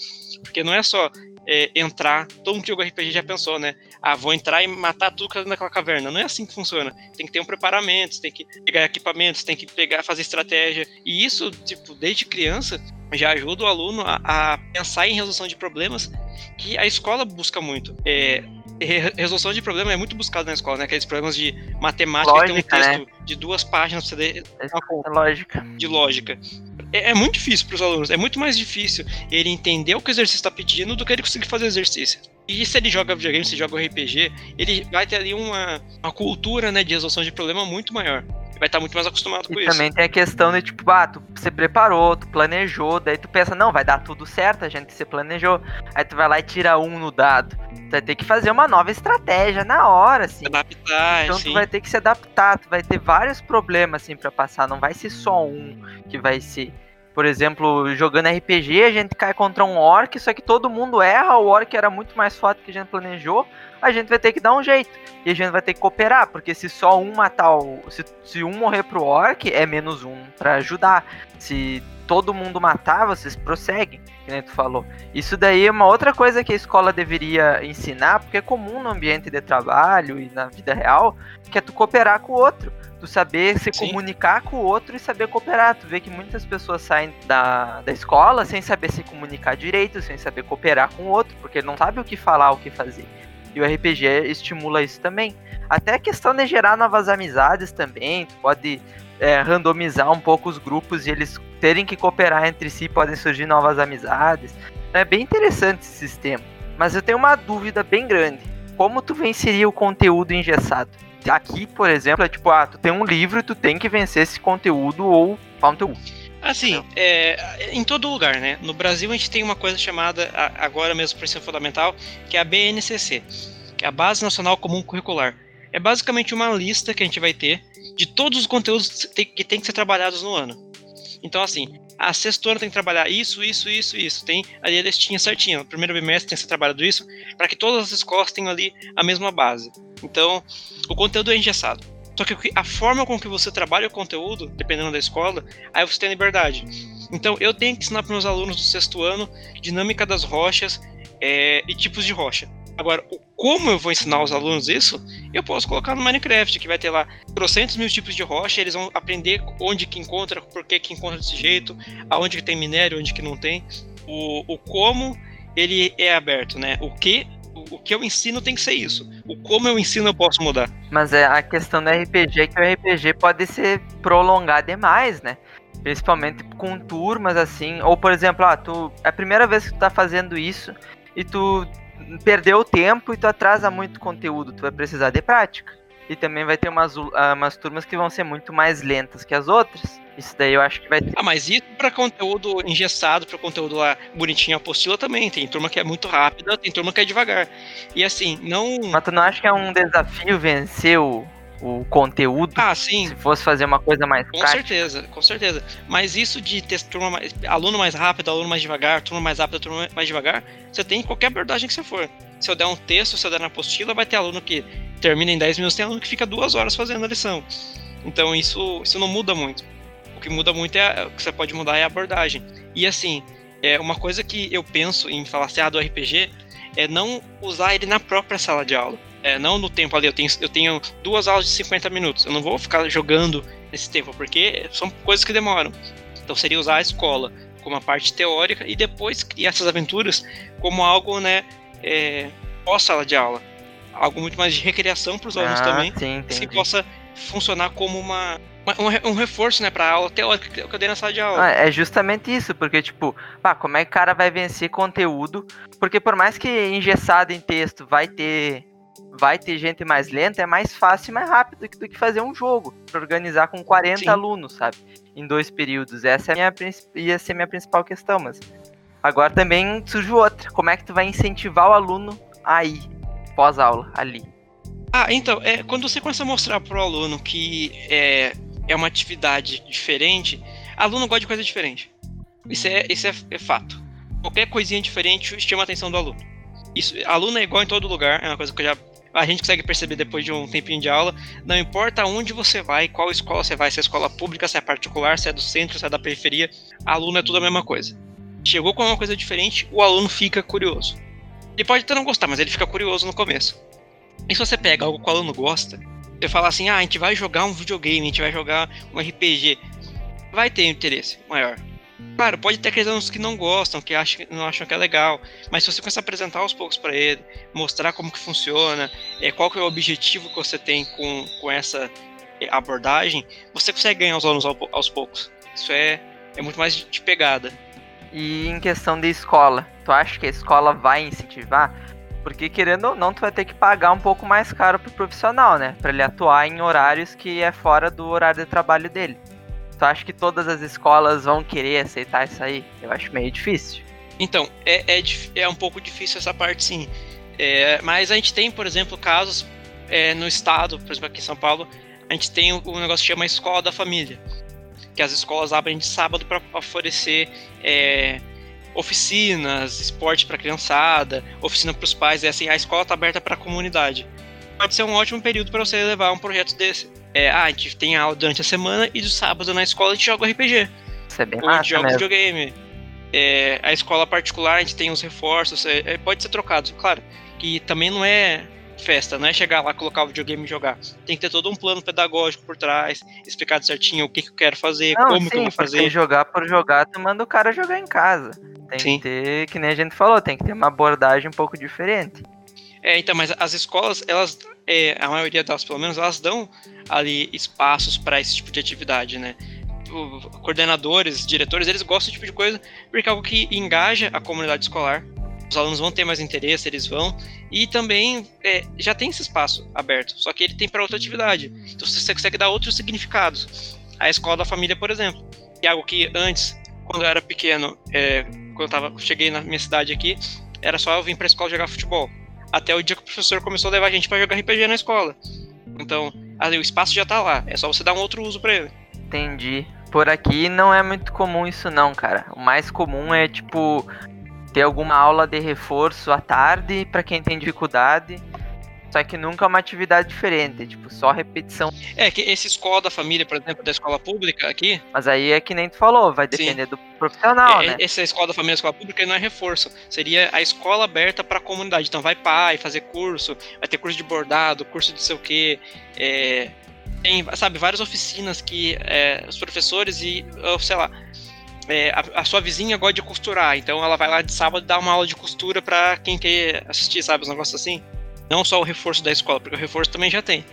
Speaker 4: Porque não é só é, entrar, todo mundo que joga RPG já pensou, né? Ah, vou entrar e matar tudo que tá dentro daquela caverna. Não é assim que funciona. Tem que ter um preparamento, tem que pegar equipamentos, tem que pegar, fazer estratégia. E isso, tipo, desde criança, já ajuda o aluno a, a pensar em resolução de problemas que a escola busca muito. É, re- resolução de problema é muito buscado na escola, né? Aqueles problemas de matemática, tem um
Speaker 3: Lógica,
Speaker 4: texto de duas páginas pra você ler
Speaker 3: É lógica.
Speaker 4: de lógica. É, é muito difícil para os alunos, é muito mais difícil ele entender o que o exercício está pedindo do que ele conseguir fazer o exercício. E se ele joga videogame, se joga RPG, ele vai ter ali uma, uma cultura né, de resolução de problema muito maior. Vai estar muito mais acostumado com
Speaker 3: E
Speaker 4: isso.
Speaker 3: também tem a questão de tipo, ah, tu se preparou, tu planejou, daí tu pensa, não, vai dar tudo certo, a gente se planejou. Aí tu vai lá e tira um no dado. Tu vai ter que fazer uma nova estratégia na hora, assim.
Speaker 4: Se adaptar,
Speaker 3: Então
Speaker 4: assim.
Speaker 3: tu vai ter que se adaptar, tu vai ter vários problemas assim para passar, não vai ser só um que vai ser. Por exemplo, jogando RPG, a gente cai contra um orc, só que todo mundo erra, o orc era muito mais forte que a gente planejou, a gente vai ter que dar um jeito. E a gente vai ter que cooperar, porque se só um matar o. Se, se um morrer pro orc, é menos um pra ajudar. Se todo mundo matar, vocês prosseguem, que nem tu falou. Isso daí é uma outra coisa que a escola deveria ensinar, porque é comum no ambiente de trabalho e na vida real, que é tu cooperar com o outro. Tu saber se
Speaker 4: Sim.
Speaker 3: comunicar com o outro e saber cooperar. Tu vê que muitas pessoas saem da, da escola sem saber se comunicar direito, sem saber cooperar com o outro, porque não sabe o que falar, o que fazer. E o RPG estimula isso também. Até a questão de gerar novas amizades também. Tu pode é, randomizar um pouco os grupos e eles terem que cooperar entre si, podem surgir novas amizades. É bem interessante esse sistema. Mas eu tenho uma dúvida bem grande. Como tu venceria o conteúdo engessado? Aqui, por exemplo, é tipo, ah, tu tem um livro e tu tem que vencer esse conteúdo ou conteúdo.
Speaker 4: Assim, é, em todo lugar, né? No Brasil a gente tem uma coisa chamada, agora mesmo por ensino fundamental, que é a BNCC, que é a Base Nacional Comum Curricular. É basicamente uma lista que a gente vai ter de todos os conteúdos que tem- que ser trabalhados no ano. Então, assim, a sexta tem que trabalhar isso, isso, isso, isso. Tem ali a listinha certinha. No primeiro bimestre tem que ser trabalhado isso, para que todas as escolas tenham ali a mesma base. Então, o conteúdo é engessado. Só que- a forma com que você trabalha o conteúdo, dependendo da escola, aí você tem liberdade. Então, eu tenho que ensinar para meus alunos do sexto ano dinâmica das rochas é, e tipos de rocha. Agora, como eu vou ensinar os alunos isso, eu posso colocar no Minecraft, que vai ter lá trocentos mil tipos de rocha, eles vão aprender onde que encontra, por que que encontra desse jeito, aonde que tem minério, onde que não tem. O, o como, ele é aberto, né? O que, o, o que eu ensino tem que ser isso. O como eu ensino eu posso mudar.
Speaker 3: Mas é a questão do RPG é que o RPG pode ser prolongar demais, né? Principalmente com turmas assim. Ou, por exemplo, ah, tu, é a primeira vez que tu tá fazendo isso e tu perdeu o tempo e tu atrasa muito conteúdo. Tu vai precisar de prática. E também vai ter umas, ah, umas turmas que vão ser muito mais lentas que as outras. Isso daí eu acho que vai ter.
Speaker 4: Ah, mas isso para conteúdo engessado, para conteúdo lá bonitinho, apostila também. Tem turma que é muito rápida, tem turma que é devagar. E assim, não.
Speaker 3: Mas tu não acha que é um desafio vencer o, o conteúdo?
Speaker 4: Ah, sim,
Speaker 3: Se fosse fazer uma coisa mais
Speaker 4: Com
Speaker 3: prática?
Speaker 4: certeza, com certeza. Mas isso de ter turma mais, aluno mais rápido, aluno mais devagar, turma mais rápida, turma mais devagar, você tem em qualquer abordagem que você for. Se eu der um texto, se eu der na apostila, vai ter aluno que termina em 10 minutos, tem aluno que fica duas horas fazendo a lição. Então isso, isso não muda muito. O que muda muito é o que você pode mudar é a abordagem. E assim, é uma coisa que eu penso em falar assim, ah, do RPG é não usar ele na própria sala de aula. É, não no tempo ali, eu tenho, eu tenho duas aulas de 50 minutos. Eu não vou ficar jogando nesse tempo, porque são coisas que demoram. Então seria usar a escola como a parte teórica e depois criar essas aventuras como algo, né, é, pós-sala de aula. Algo muito mais de recreação para os alunos
Speaker 3: Ah,
Speaker 4: também,
Speaker 3: sim,
Speaker 4: que
Speaker 3: entendi.
Speaker 4: possa funcionar como uma, um, re- um reforço, né, para a aula teórica que eu dei na sala de aula.
Speaker 3: Ah, é justamente isso, porque, tipo, pá, como é que o cara vai vencer conteúdo? Porque por mais que engessado em texto vai ter vai ter gente mais lenta, é mais fácil e mais rápido do que, fazer um jogo. Pra organizar com 40
Speaker 4: Sim.
Speaker 3: alunos, sabe? Em dois períodos. Essa é a minha, ia ser a minha principal questão, mas. Agora também surge outra. Como é que tu vai incentivar o aluno a ir pós-aula, ali?
Speaker 4: Ah, então, é, quando você começa a mostrar pro aluno que é, é uma atividade diferente, aluno gosta de coisa diferente. Isso é, isso é, é fato. Qualquer coisinha diferente chama a atenção do aluno. Isso, aluno é igual em todo lugar, é uma coisa que eu já, a gente consegue perceber depois de um tempinho de aula. Não importa onde você vai, qual escola você vai, se é escola pública, se é particular, se é do centro, se é da periferia, aluno é tudo a mesma coisa. Chegou com uma coisa diferente, o aluno fica curioso. Ele pode até não gostar, mas ele fica curioso no começo. E se você pega algo que o aluno gosta, você fala assim, ah, a gente vai jogar um videogame, a gente vai jogar um RPG, vai ter interesse maior. Claro, pode ter aqueles que não gostam, que acham, não acham que é legal, mas se você começar a apresentar aos poucos para ele, mostrar como que funciona, é, qual que é o objetivo que você tem com, com essa é, abordagem, você consegue ganhar os alunos ao- aos poucos. Isso é, é muito mais de- pegada.
Speaker 3: E em questão de escola, tu acha que a escola vai incentivar? Porque querendo ou não, tu vai ter que pagar um pouco mais caro pro profissional, né? Pra ele atuar em horários que é fora do horário de trabalho dele. Tu acha que todas as escolas vão querer aceitar isso aí? Eu acho meio difícil.
Speaker 4: Então, é, é, é um pouco difícil essa parte sim. É, mas a gente tem, por exemplo, casos é, no estado, por exemplo, aqui em São Paulo, a gente tem um negócio que chama Escola da Família. Que as escolas abrem de sábado para oferecer é, oficinas, esporte para criançada, oficina para os pais. É assim, a escola está aberta para a comunidade. Pode ser um ótimo período para você levar um projeto desse. É, ah, a gente tem aula durante a semana e do sábado na escola a gente joga RPG.
Speaker 3: Isso é bem
Speaker 4: Ou a gente
Speaker 3: massa
Speaker 4: joga
Speaker 3: mesmo.
Speaker 4: videogame. É, a escola particular, a gente tem os reforços, é, é, pode ser trocado, claro. Que também não é festa, não é chegar lá, colocar o videogame e jogar. Tem que ter todo um plano pedagógico por trás, explicar certinho o que, que eu quero fazer,
Speaker 3: Não,
Speaker 4: como
Speaker 3: sim,
Speaker 4: que eu vou fazer.
Speaker 3: jogar por jogar, tu manda o cara jogar em casa. Tem
Speaker 4: Sim.
Speaker 3: que ter, que nem a gente falou, tem que ter uma abordagem um pouco diferente.
Speaker 4: É, então, mas as escolas, elas, é, a maioria delas, pelo menos, elas dão ali espaços para esse tipo de atividade, né? Coordenadores, diretores, eles gostam desse tipo de coisa porque é algo que engaja a comunidade escolar. Os alunos vão ter mais interesse, eles vão. E também é, já tem esse espaço aberto, só que ele tem para outra atividade. Então você consegue dar outros significados. A escola da família, por exemplo, que é algo que antes, quando eu era pequeno, é, quando eu tava, cheguei na minha cidade aqui, era só eu vir para a escola jogar futebol até o dia que o professor começou a levar a gente pra jogar RPG na escola. Então, ali, o espaço já tá lá, é só você dar um outro uso pra ele.
Speaker 3: Entendi. Por aqui não é muito comum isso não, cara. O mais comum é tipo ter alguma aula de reforço à tarde pra quem tem dificuldade. Só que nunca é uma atividade diferente, tipo, só repetição.
Speaker 4: É que esse escola da família, por exemplo, da escola pública aqui,
Speaker 3: Mas aí é que nem tu falou, vai
Speaker 4: Sim.
Speaker 3: depender do profissional,
Speaker 4: é-
Speaker 3: né?
Speaker 4: essa escola da família, a escola pública, não é reforço. Seria a escola aberta pra comunidade. Então vai pai fazer curso, vai ter curso de bordado, curso de sei o quê. é, tem, sabe, várias oficinas que é, os professores e, sei lá, é, a, a sua vizinha gosta de costurar, então ela vai lá de sábado dar uma aula de costura pra quem quer assistir, sabe, uns negócios assim. Não só o reforço da escola, porque o reforço também já tem.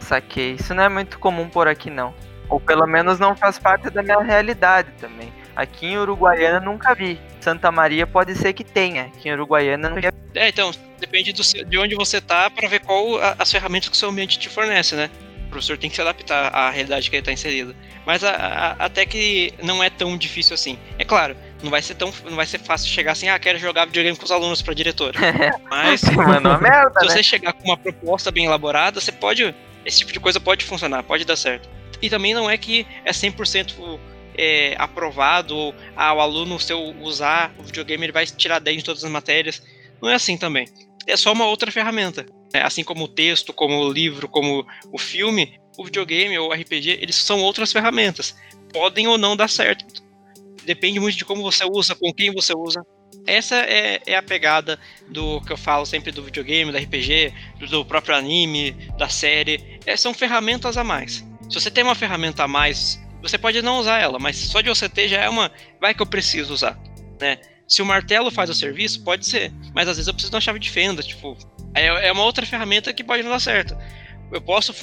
Speaker 3: Saquei. Isso não é muito comum por aqui não. Ou pelo menos não faz parte da minha realidade também. Aqui em Uruguaiana nunca vi. Santa Maria pode ser que tenha. Aqui em Uruguaiana vi.
Speaker 4: É, então, depende do de onde você tá pra ver qual a- as ferramentas que o seu ambiente te fornece, né? O professor tem que se adaptar à realidade que ele tá inserido. Mas a- a- até que não é tão difícil assim. É claro, não vai ser tão não vai ser fácil chegar assim, ah, quero jogar videogame com os alunos pra diretora. Mas
Speaker 3: Mano, merda,
Speaker 4: se
Speaker 3: né?
Speaker 4: você chegar com uma proposta bem elaborada, você pode. Esse tipo de coisa pode funcionar, pode dar certo. E também não é que é 100% é, aprovado, ou ah, o aluno, se eu usar o videogame, ele vai tirar 10 em todas as matérias. Não é assim também. É só uma outra ferramenta. né? Assim como o texto, como o livro, como o filme, o videogame ou o RPG, eles são outras ferramentas. Podem ou não dar certo. Depende muito de como você usa, com quem você usa. Essa é, é a pegada do que eu falo sempre do videogame, do RPG, do, do próprio anime, da série. É, são ferramentas a mais. Se você tem uma ferramenta a mais, você pode não usar ela, mas só de você ter já é uma. Vai que eu preciso usar, né? Se o martelo faz o serviço, pode ser. Mas às vezes eu preciso de uma chave de fenda, tipo. É, é uma outra ferramenta que pode não dar certo. Eu posso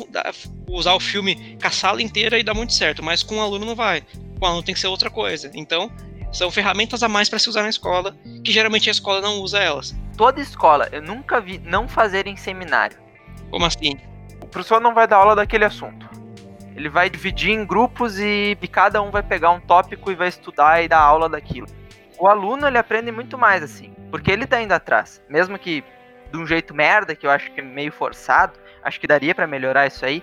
Speaker 4: usar o filme com a sala inteira e dar muito certo, mas com o aluno não vai. O aluno tem que ser outra coisa. Então, são ferramentas a mais para se usar na escola, que geralmente a escola não usa elas.
Speaker 3: Toda escola, eu nunca vi não fazerem seminário.
Speaker 4: Como assim?
Speaker 3: O professor não vai dar aula daquele assunto. Ele vai dividir em grupos e, e cada um vai pegar um tópico e vai estudar e dar aula daquilo. O aluno ele aprende muito mais assim, porque ele tá indo atrás. Mesmo que de um jeito merda, que eu acho que é meio forçado, acho que daria para melhorar isso aí.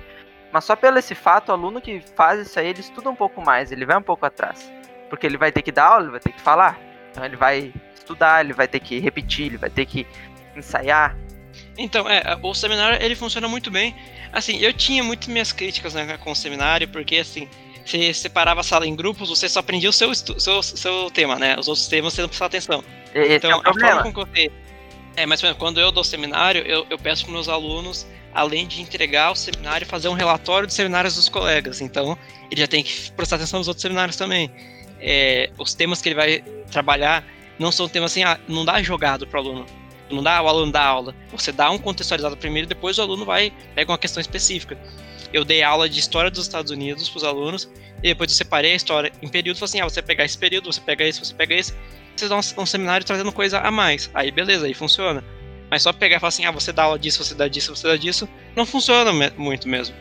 Speaker 3: Mas só pelo esse fato, o aluno que faz isso aí, ele estuda um pouco mais, ele vai um pouco atrás. Porque ele vai ter que dar aula, ele vai ter que falar. Então ele vai estudar, ele vai ter que repetir, ele vai ter que ensaiar.
Speaker 4: Então, é, o seminário ele funciona muito bem. Assim, eu tinha muito minhas críticas né, com o seminário, porque assim, você separava a sala em grupos, você só aprendia o seu, seu, seu tema, né? Os outros temas você não prestava atenção.
Speaker 3: Esse
Speaker 4: então,
Speaker 3: é o problema.
Speaker 4: a forma com que eu É, mas quando eu dou seminário, eu, eu peço para meus alunos, além de entregar o seminário, fazer um relatório dos seminários dos colegas. Então, ele já tem que prestar atenção nos outros seminários também. É, os temas que ele vai trabalhar não são temas assim, ah, não dá jogado para o aluno. Não dá o aluno dar aula. Você dá um contextualizado primeiro, depois o aluno vai pega uma questão específica. Eu dei aula de história dos Estados Unidos para os alunos, e depois eu separei a história em período, falei assim, ah, você pegar esse período, você pega esse, você pega esse, você dá um, um seminário trazendo coisa a mais. Aí beleza, aí funciona. Mas só pegar e falar assim, ah, você dá aula disso, você dá disso, você dá disso, não funciona me muito mesmo.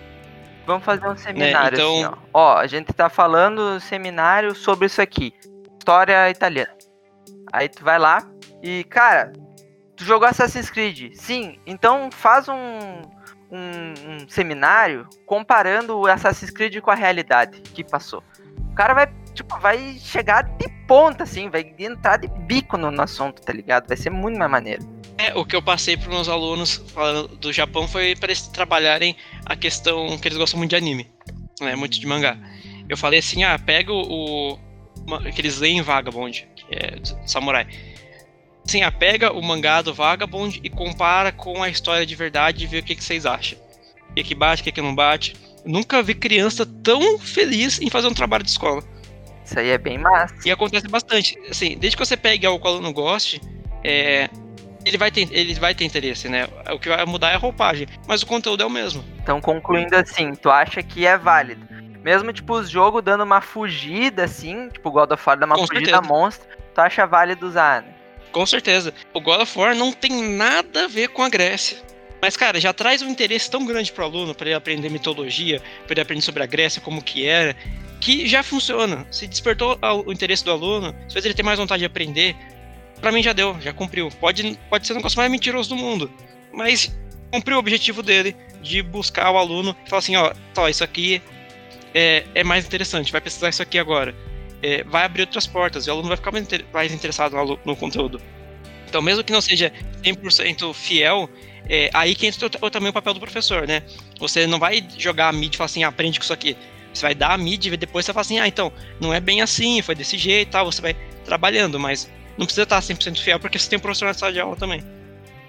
Speaker 3: Vamos fazer um seminário
Speaker 4: então-
Speaker 3: assim, ó. Ó, a gente tá falando seminário sobre isso aqui. História italiana. Aí tu vai lá e, cara, tu jogou Assassin's Creed. Sim, então faz um, um, um seminário comparando o Assassin's Creed com a realidade que passou. O cara vai, tipo, vai chegar de ponta, assim, vai entrar de bico no, no assunto, tá ligado? Vai ser muito mais maneiro.
Speaker 4: É, o que eu passei para meus alunos falando do Japão foi para eles trabalharem a questão que eles gostam muito de anime, né, muito de mangá. Eu falei assim, ah, pega o, que eles leem Vagabond, que é samurai. Assim, ah, pega o mangá do Vagabond e compara com a história de verdade e vê o que, que vocês acham. O que, que bate, o que, que não bate. Nunca vi criança tão feliz em fazer um trabalho de escola.
Speaker 3: Isso aí é bem massa.
Speaker 4: E acontece bastante. Assim, desde que você pegue algo que o aluno goste, é, ele, vai ter, ele vai ter interesse, né? O que vai mudar é a roupagem. Mas o conteúdo é o mesmo.
Speaker 3: Então, concluindo assim, tu acha que é válido? Mesmo, tipo, os jogos dando uma fugida, assim, tipo, o God of War dá uma
Speaker 4: Com
Speaker 3: fugida
Speaker 4: certeza.
Speaker 3: monstro, tu acha válido usar, né?
Speaker 4: Com certeza. O God of War não tem nada a ver com a Grécia. Mas, cara, já traz um interesse tão grande pro aluno, para ele aprender mitologia, para ele aprender sobre a Grécia, como que era, que já funciona. Se despertou o interesse do aluno, se fez ele ter mais vontade de aprender, pra mim já deu, já cumpriu. Pode, pode ser o negócio mais mentiroso do mundo, mas cumpriu o objetivo dele de buscar o aluno e falar assim, ó, ó, isso aqui é, é mais interessante, vai precisar isso aqui agora. É, vai abrir outras portas, e o aluno vai ficar mais, inter- mais interessado no, no conteúdo. Então, mesmo que não seja 100% fiel, é, aí que entra também o papel do professor, né? Você não vai jogar a mídia e falar assim, ah, aprende com isso aqui. Você vai dar a mídia e depois você fala assim, ah, então, não é bem assim, foi desse jeito e tal, você vai trabalhando, mas não precisa estar 100% fiel porque você tem um professor na sala de aula também.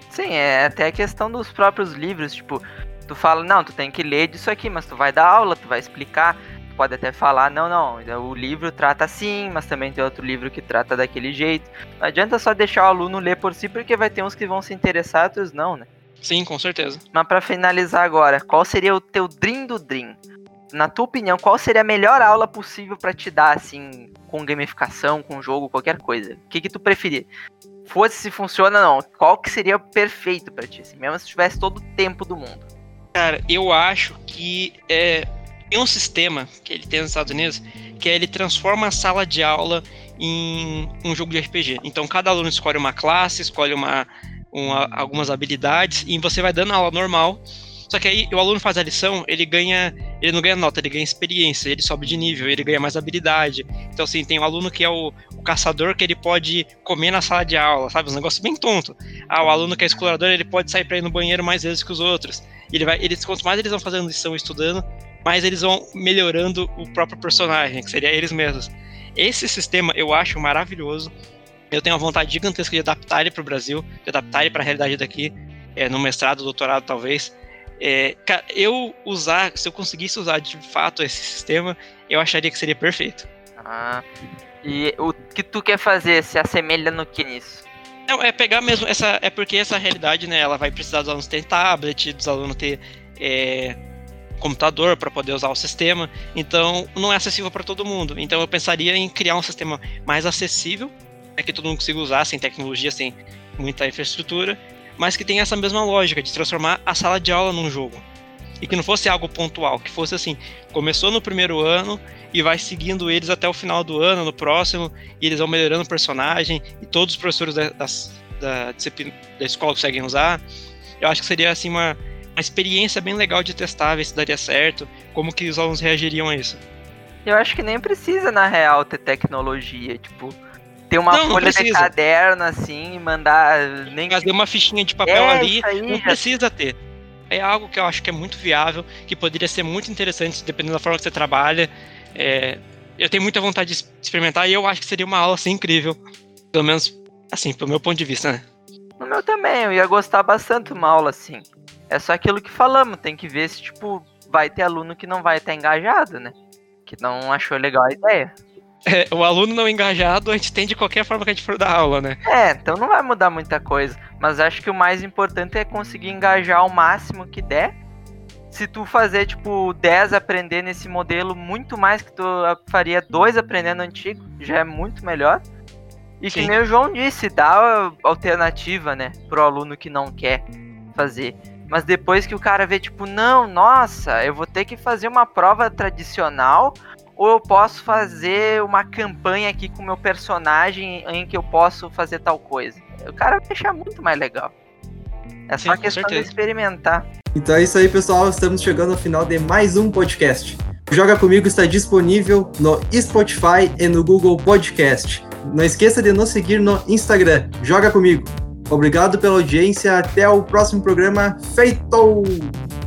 Speaker 3: Sim, é até a questão dos próprios livros, tipo, tu fala, não, tu tem que ler disso aqui, mas tu vai dar aula, tu vai explicar, tu pode até falar, não, não, o livro trata assim, mas também tem outro livro que trata daquele jeito. Não adianta só deixar o aluno ler por si, porque vai ter uns que vão se interessar, outros não, né?
Speaker 4: Sim, com certeza.
Speaker 3: Mas pra finalizar agora, qual seria o teu dream do dream? Na tua opinião, qual seria a melhor aula possível pra te dar, assim, com gamificação, com jogo, qualquer coisa? O que que tu preferia? Fosse se funciona ou não, qual que seria perfeito pra ti? Assim, mesmo se tivesse todo o tempo do mundo.
Speaker 4: Cara, eu acho que é, tem um sistema que ele tem nos Estados Unidos que é ele transforma a sala de aula em um jogo de RPG. Então cada aluno escolhe uma classe, escolhe uma, uma- algumas habilidades e você vai dando aula normal. Só que aí o aluno faz a lição, ele ganha, ele não ganha nota, ele ganha experiência, ele sobe de nível, ele ganha mais habilidade. Então assim, tem um aluno que é o, o caçador que ele pode comer na sala de aula, sabe? Um negócio bem tonto. Ah, o aluno que é explorador, ele pode sair para ir no banheiro mais vezes que os outros. Ele vai, eles, quanto mais eles vão fazendo lição estudando, mais eles vão melhorando o próprio personagem, que seria eles mesmos. Esse sistema eu acho maravilhoso. Eu tenho uma vontade gigantesca de adaptar ele para o Brasil, de adaptar ele para a realidade daqui, é, no mestrado, doutorado talvez. É, eu usar, se eu conseguisse usar de fato esse sistema, eu acharia que seria perfeito.
Speaker 3: Ah, e o que tu quer fazer se assemelha no que nisso?
Speaker 4: Não, é pegar mesmo essa. É porque essa realidade, né? Ela vai precisar dos alunos ter tablet, dos alunos ter é, computador para poder usar o sistema. Então, não é acessível para todo mundo. Então, eu pensaria em criar um sistema mais acessível, né, que todo mundo consiga usar, sem tecnologia, sem muita infraestrutura. Mas que tem essa mesma lógica de transformar a sala de aula num jogo. E que não fosse algo pontual, que fosse assim, começou no primeiro ano e vai seguindo eles até o final do ano, no próximo, e eles vão melhorando o personagem, e todos os professores da, das, da, da escola conseguem usar. Eu acho que seria assim uma, uma experiência bem legal de testar, ver se daria certo, como que os alunos reagiriam a isso.
Speaker 3: Eu acho que nem precisa, na real, ter tecnologia, tipo, ter uma
Speaker 4: Não, não
Speaker 3: folha de
Speaker 4: precisa.
Speaker 3: caderno assim mandar nem que
Speaker 4: Fazer uma fichinha de papel
Speaker 3: É,
Speaker 4: ali,
Speaker 3: aí
Speaker 4: não
Speaker 3: já-
Speaker 4: precisa ter. É algo que eu acho que é muito viável, que poderia ser muito interessante, dependendo da forma que você trabalha. É, eu tenho muita vontade de experimentar e eu acho que seria uma aula assim, incrível. Pelo menos, assim, pelo meu ponto de vista, né?
Speaker 3: No meu também, eu ia gostar bastante de uma aula assim. É só aquilo que falamos, tem que ver se, tipo, vai ter aluno que não vai estar engajado, né? Que não achou legal a ideia.
Speaker 4: É, o aluno não engajado, a gente tem de qualquer forma que a gente for dar aula, né?
Speaker 3: É, então não vai mudar muita coisa. Mas acho que o mais importante é conseguir engajar o máximo que der. Se tu fazer, tipo, 10 aprender nesse modelo, muito mais que tu faria dois aprendendo antigo, já é muito melhor. E que
Speaker 4: Sim.
Speaker 3: nem o João disse, dá alternativa, né, pro aluno que não quer fazer. Mas depois que o cara vê, tipo, não, nossa, eu vou ter que fazer uma prova tradicional, ou eu posso fazer uma campanha aqui com o meu personagem em que eu posso fazer tal coisa. O cara vai achar muito mais legal. É só
Speaker 4: Sim,
Speaker 3: questão de experimentar.
Speaker 2: Então é isso aí, pessoal. Estamos chegando ao final de mais um podcast. O Joga Comigo está disponível no Spotify e no Google Podcast. Não esqueça de nos seguir no Instagram. Joga Comigo. Obrigado pela audiência. Até o próximo programa. Feito!